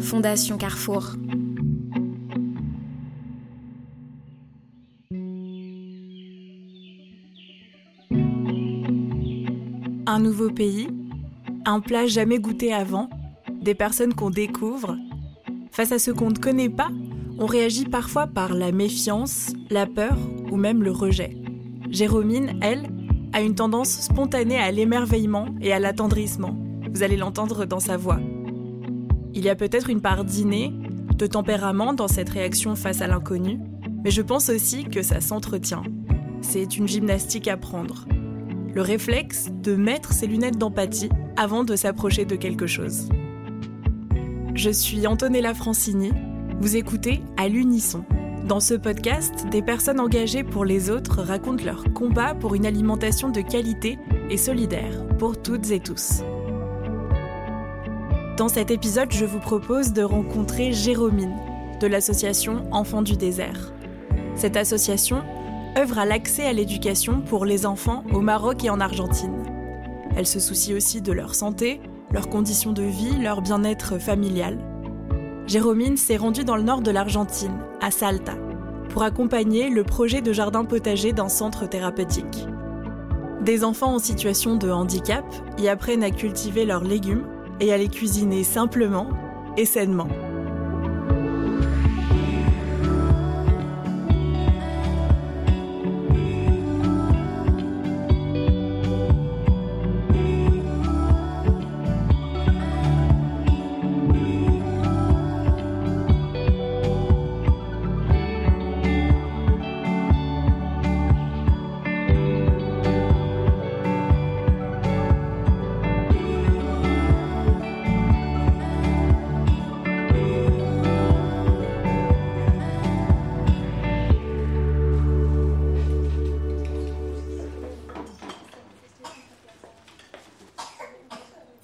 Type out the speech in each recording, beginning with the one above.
Fondation Carrefour. Un nouveau pays, un plat jamais goûté avant, des personnes qu'on découvre. Face à ce qu'on ne connaît pas, on réagit parfois par la méfiance, la peur ou même le rejet. Jérômine, elle, a une tendance spontanée à l'émerveillement et à l'attendrissement. Vous allez l'entendre dans sa voix. Il y a peut-être une part d'inné, de tempérament dans cette réaction face à l'inconnu, mais je pense aussi que ça s'entretient. C'est une gymnastique à prendre. Le réflexe de mettre ses lunettes d'empathie avant de s'approcher de quelque chose. Je suis Antonella Francini, vous écoutez à l'unisson. Dans ce podcast, des personnes engagées pour les autres racontent leur combat pour une alimentation de qualité et solidaire pour toutes et tous. Dans cet épisode, je vous propose de rencontrer Jérômine de l'association Enfants du désert. Cette association œuvre à l'accès à l'éducation pour les enfants au Maroc et en Argentine. Elle se soucie aussi de leur santé, leurs conditions de vie, leur bien-être familial. Jérômine s'est rendue dans le nord de l'Argentine, à Salta, pour accompagner le projet de jardin potager d'un centre thérapeutique. Des enfants en situation de handicap y apprennent à cultiver leurs légumes et à les cuisiner simplement et sainement.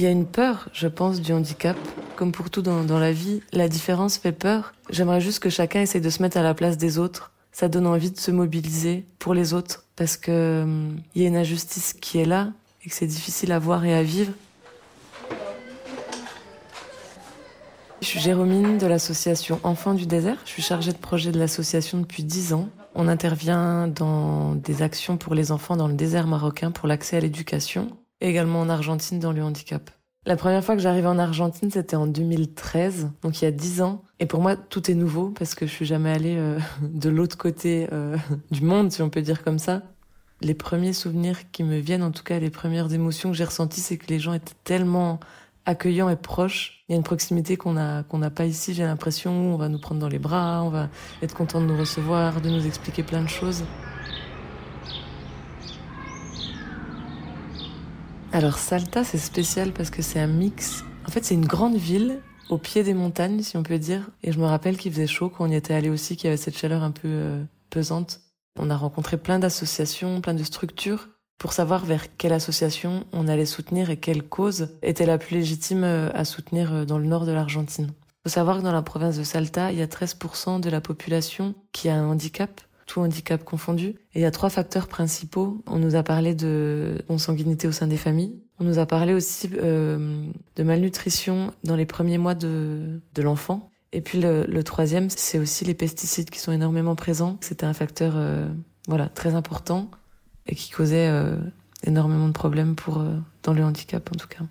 Il y a une peur, je pense, du handicap. Comme pour tout dans, la vie, la différence fait peur. J'aimerais juste que chacun essaye de se mettre à la place des autres. Ça donne envie de se mobiliser pour les autres parce que hum, il y a une injustice qui est là et que c'est difficile à voir et à vivre. Je suis Jérômine de l'association Enfants du désert. Je suis chargée de projet de l'association depuis 10 ans. On intervient dans des actions pour les enfants dans le désert marocain pour l'accès à l'éducation également en Argentine dans le handicap. La première fois que j'arrivais en Argentine, c'était en 2013, donc il y a 10 ans. Et pour moi, tout est nouveau parce que je suis jamais allée euh, de l'autre côté euh, du monde, si on peut dire comme ça. Les premiers souvenirs qui me viennent, en tout cas les premières émotions que j'ai ressenties, c'est que les gens étaient tellement accueillants et proches. Il y a une proximité qu'on a qu'on n'a pas ici. J'ai l'impression on va nous prendre dans les bras, on va être content de nous recevoir, de nous expliquer plein de choses. Alors Salta, c'est spécial parce que c'est un mix. En fait, c'est une grande ville au pied des montagnes, si on peut dire. Et je me rappelle qu'il faisait chaud quand on y était allé aussi, qu'il y avait cette chaleur un peu euh, pesante. On a rencontré plein d'associations, plein de structures pour savoir vers quelle association on allait soutenir et quelle cause était la plus légitime euh, à soutenir euh, dans le nord de l'Argentine. Il faut savoir que dans la province de Salta, il y a 13% de la population qui a un handicap tout handicap confondu. Il y a trois facteurs principaux. On nous a parlé de consanguinité au sein des familles. On nous a parlé aussi euh, de malnutrition dans les premiers mois de, de l'enfant. Et puis le, troisième, c'est aussi les pesticides qui sont énormément présents. C'était un facteur euh, voilà très important et qui causait euh, énormément de problèmes pour dans le handicap en tout cas.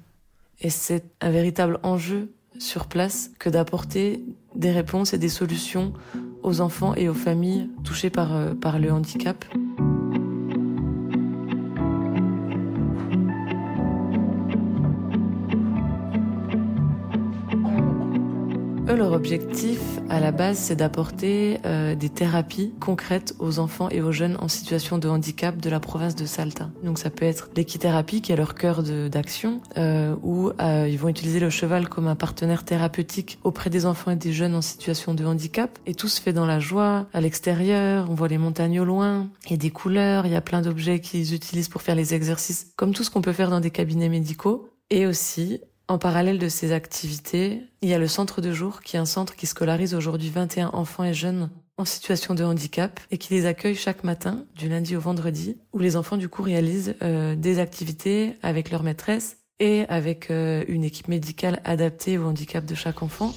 Et c'est un véritable enjeu sur place que d'apporter des réponses et des solutions aux enfants et aux familles touchées par, euh, par le handicap. Leur objectif, à la base, c'est d'apporter euh, des thérapies concrètes aux enfants et aux jeunes en situation de handicap de la province de Salta. Donc ça peut être l'équithérapie, qui est leur cœur d'action, euh, où euh, ils vont utiliser le cheval comme un partenaire thérapeutique auprès des enfants et des jeunes en situation de handicap. Et tout se fait dans la joie, à l'extérieur, on voit les montagnes au loin, il y a des couleurs, il y a plein d'objets qu'ils utilisent pour faire les exercices, comme tout ce qu'on peut faire dans des cabinets médicaux. Et aussi, en parallèle de ces activités, il y a le centre de jour qui est un centre qui scolarise aujourd'hui 21 enfants et jeunes en situation de handicap et qui les accueille chaque matin du lundi au vendredi où les enfants du coup réalisent euh, des activités avec leur maîtresse et avec euh, une équipe médicale adaptée au handicap de chaque enfant.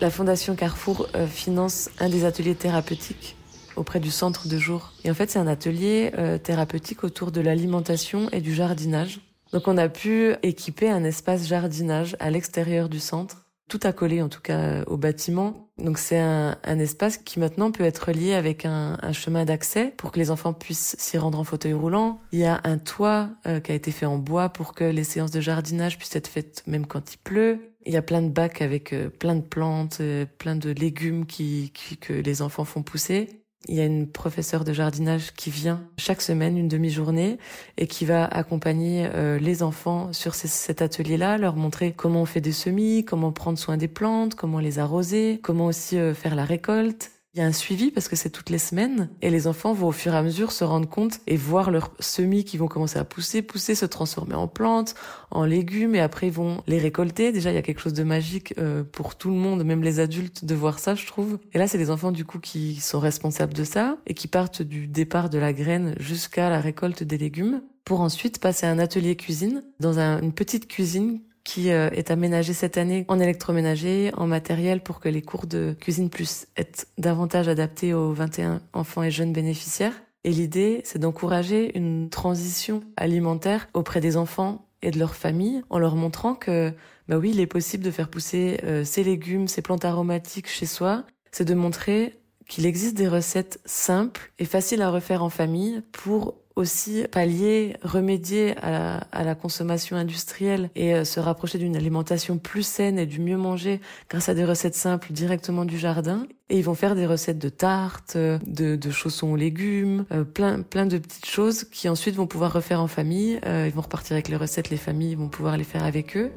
La Fondation Carrefour euh, finance un des ateliers thérapeutiques auprès du centre de jour. Et en fait, c'est un atelier euh, thérapeutique autour de l'alimentation et du jardinage. Donc on a pu équiper un espace jardinage à l'extérieur du centre, tout accolé en tout cas au bâtiment. Donc c'est un, espace qui maintenant peut être lié avec un, chemin d'accès pour que les enfants puissent s'y rendre en fauteuil roulant. Il y a un toit euh, qui a été fait en bois pour que les séances de jardinage puissent être faites même quand il pleut. Il y a plein de bacs avec euh, plein de plantes, plein de légumes qui, que les enfants font pousser. Il y a une professeure de jardinage qui vient chaque semaine, une demi-journée, et qui va accompagner euh, les enfants sur cet atelier-là, leur montrer comment on fait des semis, comment prendre soin des plantes, comment les arroser, comment aussi euh, faire la récolte. Il y a un suivi parce que c'est toutes les semaines et les enfants vont au fur et à mesure se rendre compte et voir leurs semis qui vont commencer à pousser, pousser, se transformer en plantes, en légumes et après ils vont les récolter. Déjà il y a quelque chose de magique euh, pour tout le monde, même les adultes, de voir ça je trouve. Et là c'est les enfants du coup qui sont responsables de ça et qui partent du départ de la graine jusqu'à la récolte des légumes pour ensuite passer à un atelier cuisine dans une petite cuisine qui euh, est aménagé cette année en électroménager, en matériel pour que les cours de cuisine puissent être davantage adaptés aux 21 enfants et jeunes bénéficiaires. Et l'idée, c'est d'encourager une transition alimentaire auprès des enfants et de leurs familles en leur montrant que, bah oui, il est possible de faire pousser euh, ces légumes, ces plantes aromatiques chez soi. C'est de montrer qu'il existe des recettes simples et faciles à refaire en famille pour aussi pallier, remédier à la, consommation industrielle et euh, se rapprocher d'une alimentation plus saine et du mieux manger grâce à des recettes simples directement du jardin. Et ils vont faire des recettes de tartes, de, de chaussons aux légumes, euh, plein, plein de petites choses qui ensuite vont pouvoir refaire en famille. Euh, ils vont repartir avec les recettes, les familles vont pouvoir les faire avec eux.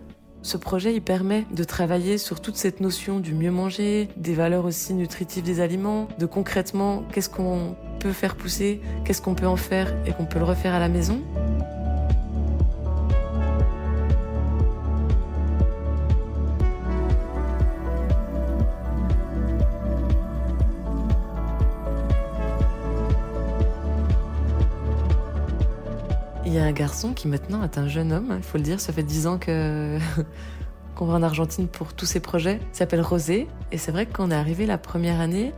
Ce projet, permet de travailler sur toute cette notion du mieux manger, des valeurs aussi nutritives des aliments, de concrètement qu'est-ce qu'on peut faire pousser, qu'est-ce qu'on peut en faire et qu'on peut le refaire à la maison. Y a un garçon qui maintenant est un jeune homme, il faut le dire, ça fait dix ans que qu'on va en Argentine pour tous ses projets. Il s'appelle Rosé et c'est vrai que quand on est arrivé la première année,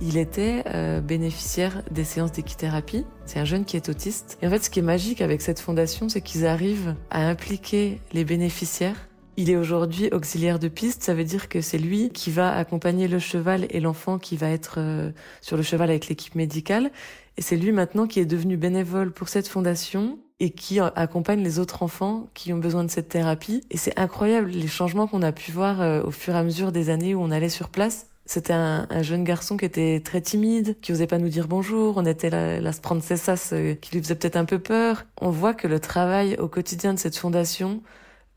il était euh, bénéficiaire des séances d'équithérapie. C'est un jeune qui est autiste. Et en fait, ce qui est magique avec cette fondation, c'est qu'ils arrivent à impliquer les bénéficiaires. Il est aujourd'hui auxiliaire de piste, ça veut dire que c'est lui qui va accompagner le cheval et l'enfant qui va être euh, sur le cheval avec l'équipe médicale. Et c'est lui maintenant qui est devenu bénévole pour cette fondation et qui accompagne les autres enfants qui ont besoin de cette thérapie. Et c'est incroyable les changements qu'on a pu voir euh, au fur et à mesure des années où on allait sur place. C'était un, jeune garçon qui était très timide, qui osait pas nous dire bonjour. On était là, là se prendre ses sas, euh, qui lui faisait peut-être un peu peur. On voit que le travail au quotidien de cette fondation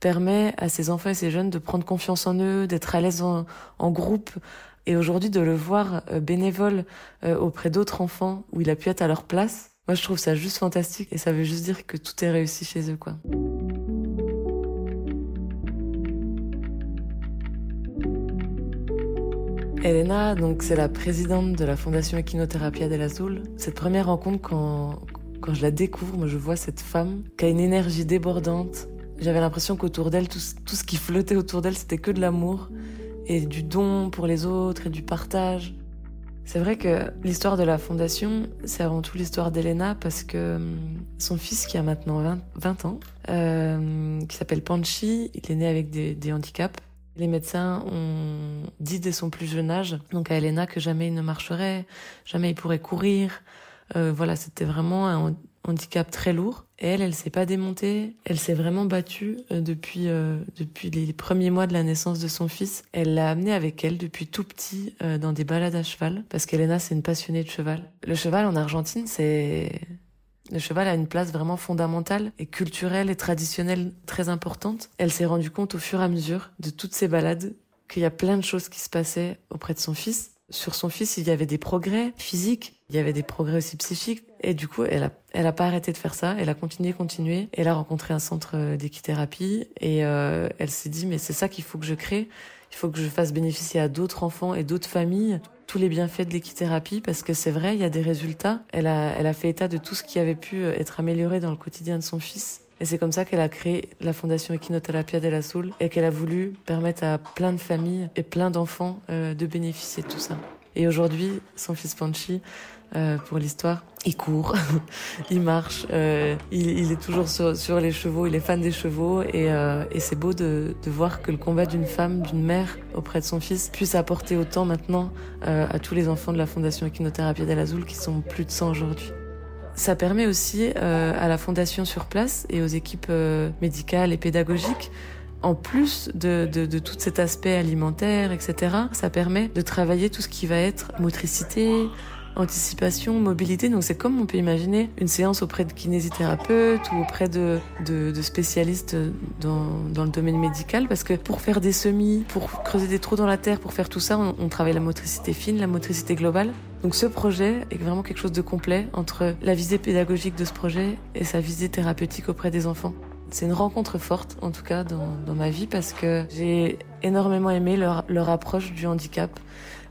permet à ces enfants et ces jeunes de prendre confiance en eux, d'être à l'aise en, en, groupe. Et aujourd'hui, de le voir euh, bénévole auprès d'autres enfants, où il a pu être à leur place, moi, je trouve ça juste fantastique et ça veut juste dire que tout est réussi chez eux, quoi. Elena, donc c'est la présidente de la fondation Equinothérapia del Azul. Cette première rencontre, quand, quand je la découvre, je vois cette femme qui a une énergie débordante. J'avais l'impression qu'autour d'elle, tout, tout ce qui flottait autour d'elle, c'était que de l'amour et du don pour les autres et du partage. C'est vrai que l'histoire de la fondation, c'est avant tout l'histoire d'Elena parce que hum, son fils, qui a maintenant 20, ans, euh, qui s'appelle Panchi, il est né avec des, handicaps. Les médecins ont dit dès son plus jeune âge, donc à Elena, que jamais il ne marcherait, jamais il pourrait courir. Euh, voilà, c'était vraiment un handicap très lourd. Et elle, elle s'est pas démontée. Elle s'est vraiment battue euh, depuis euh, depuis les premiers mois de la naissance de son fils. Elle l'a amené avec elle depuis tout petit euh, dans des balades à cheval parce qu'Elena c'est une passionnée de cheval. Le cheval en Argentine, c'est le cheval a une place vraiment fondamentale et culturelle et traditionnelle très importante. Elle s'est rendue compte au fur et à mesure de toutes ces balades qu'il y a plein de choses qui se passaient auprès de son fils. Sur son fils, il y avait des progrès physiques, il y avait des progrès aussi psychiques. Et du coup, elle a, elle a pas arrêté de faire ça. Elle a continué, continué. Elle a rencontré un centre euh, d'équithérapie et euh, elle s'est dit mais c'est ça qu'il faut que je crée. Il faut que je fasse bénéficier à d'autres enfants et d'autres familles tous les bienfaits de l'équithérapie parce que c'est vrai, il y a des résultats. Elle a, elle a fait état de tout ce qui avait pu euh, être amélioré dans le quotidien de son fils. Et c'est comme ça qu'elle a créé la fondation Equinoterapia de la Soul et qu'elle a voulu permettre à plein de familles et plein d'enfants euh, de bénéficier de tout ça. Et aujourd'hui, son fils Panchi, euh, pour l'histoire. Il court, il marche, euh, il, est toujours sur, les chevaux, il est fan des chevaux et, c'est beau de, voir que le combat d'une femme, d'une mère auprès de son fils puisse apporter autant maintenant à tous les enfants de la Fondation Equinothérapie d'Al Azul qui sont plus de 100 aujourd'hui. Ça permet aussi euh, à la fondation sur place et aux équipes euh, médicales et pédagogiques en plus de, de, de, tout cet aspect alimentaire, etc., ça permet de travailler tout ce qui va être motricité, anticipation, mobilité. Donc c'est comme on peut imaginer une séance auprès de kinésithérapeutes ou auprès de, de, de spécialistes dans, dans, le domaine médical. Parce que pour faire des semis, pour creuser des trous dans la terre, pour faire tout ça, on, on travaille la motricité fine, la motricité globale. Donc ce projet est vraiment quelque chose de complet entre la visée pédagogique de ce projet et sa visée thérapeutique auprès des enfants. C'est une rencontre forte, en tout cas, dans, dans ma vie, parce que j'ai énormément aimé leur, leur approche du handicap,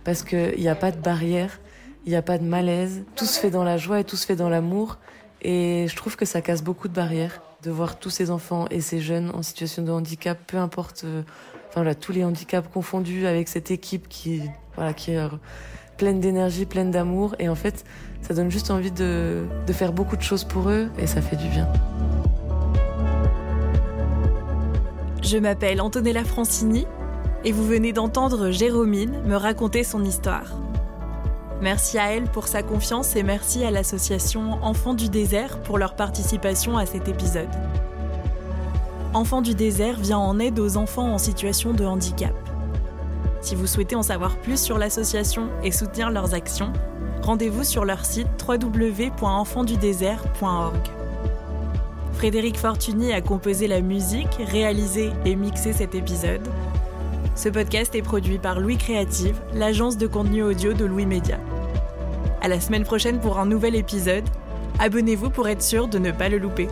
parce qu'il n'y a pas de barrière, il n'y a pas de malaise, tout se fait dans la joie et tout se fait dans l'amour, et je trouve que ça casse beaucoup de barrières de voir tous ces enfants et ces jeunes en situation de handicap, peu importe, euh, enfin voilà, tous les handicaps confondus avec cette équipe qui, voilà, qui est pleine d'énergie, pleine d'amour, et en fait, ça donne juste envie de, de faire beaucoup de choses pour eux, et ça fait du bien. Je m'appelle Antonella Francini et vous venez d'entendre Jérômine me raconter son histoire. Merci à elle pour sa confiance et merci à l'association Enfants du désert pour leur participation à cet épisode. Enfants du désert vient en aide aux enfants en situation de handicap. Si vous souhaitez en savoir plus sur l'association et soutenir leurs actions, rendez-vous sur leur site www.enfantsdudésert.org. Frédéric Fortuny a composé la musique, réalisé et mixé cet épisode. Ce podcast est produit par Louis Créative, l'agence de contenu audio de Louis Média. À la semaine prochaine pour un nouvel épisode. Abonnez-vous pour être sûr de ne pas le louper.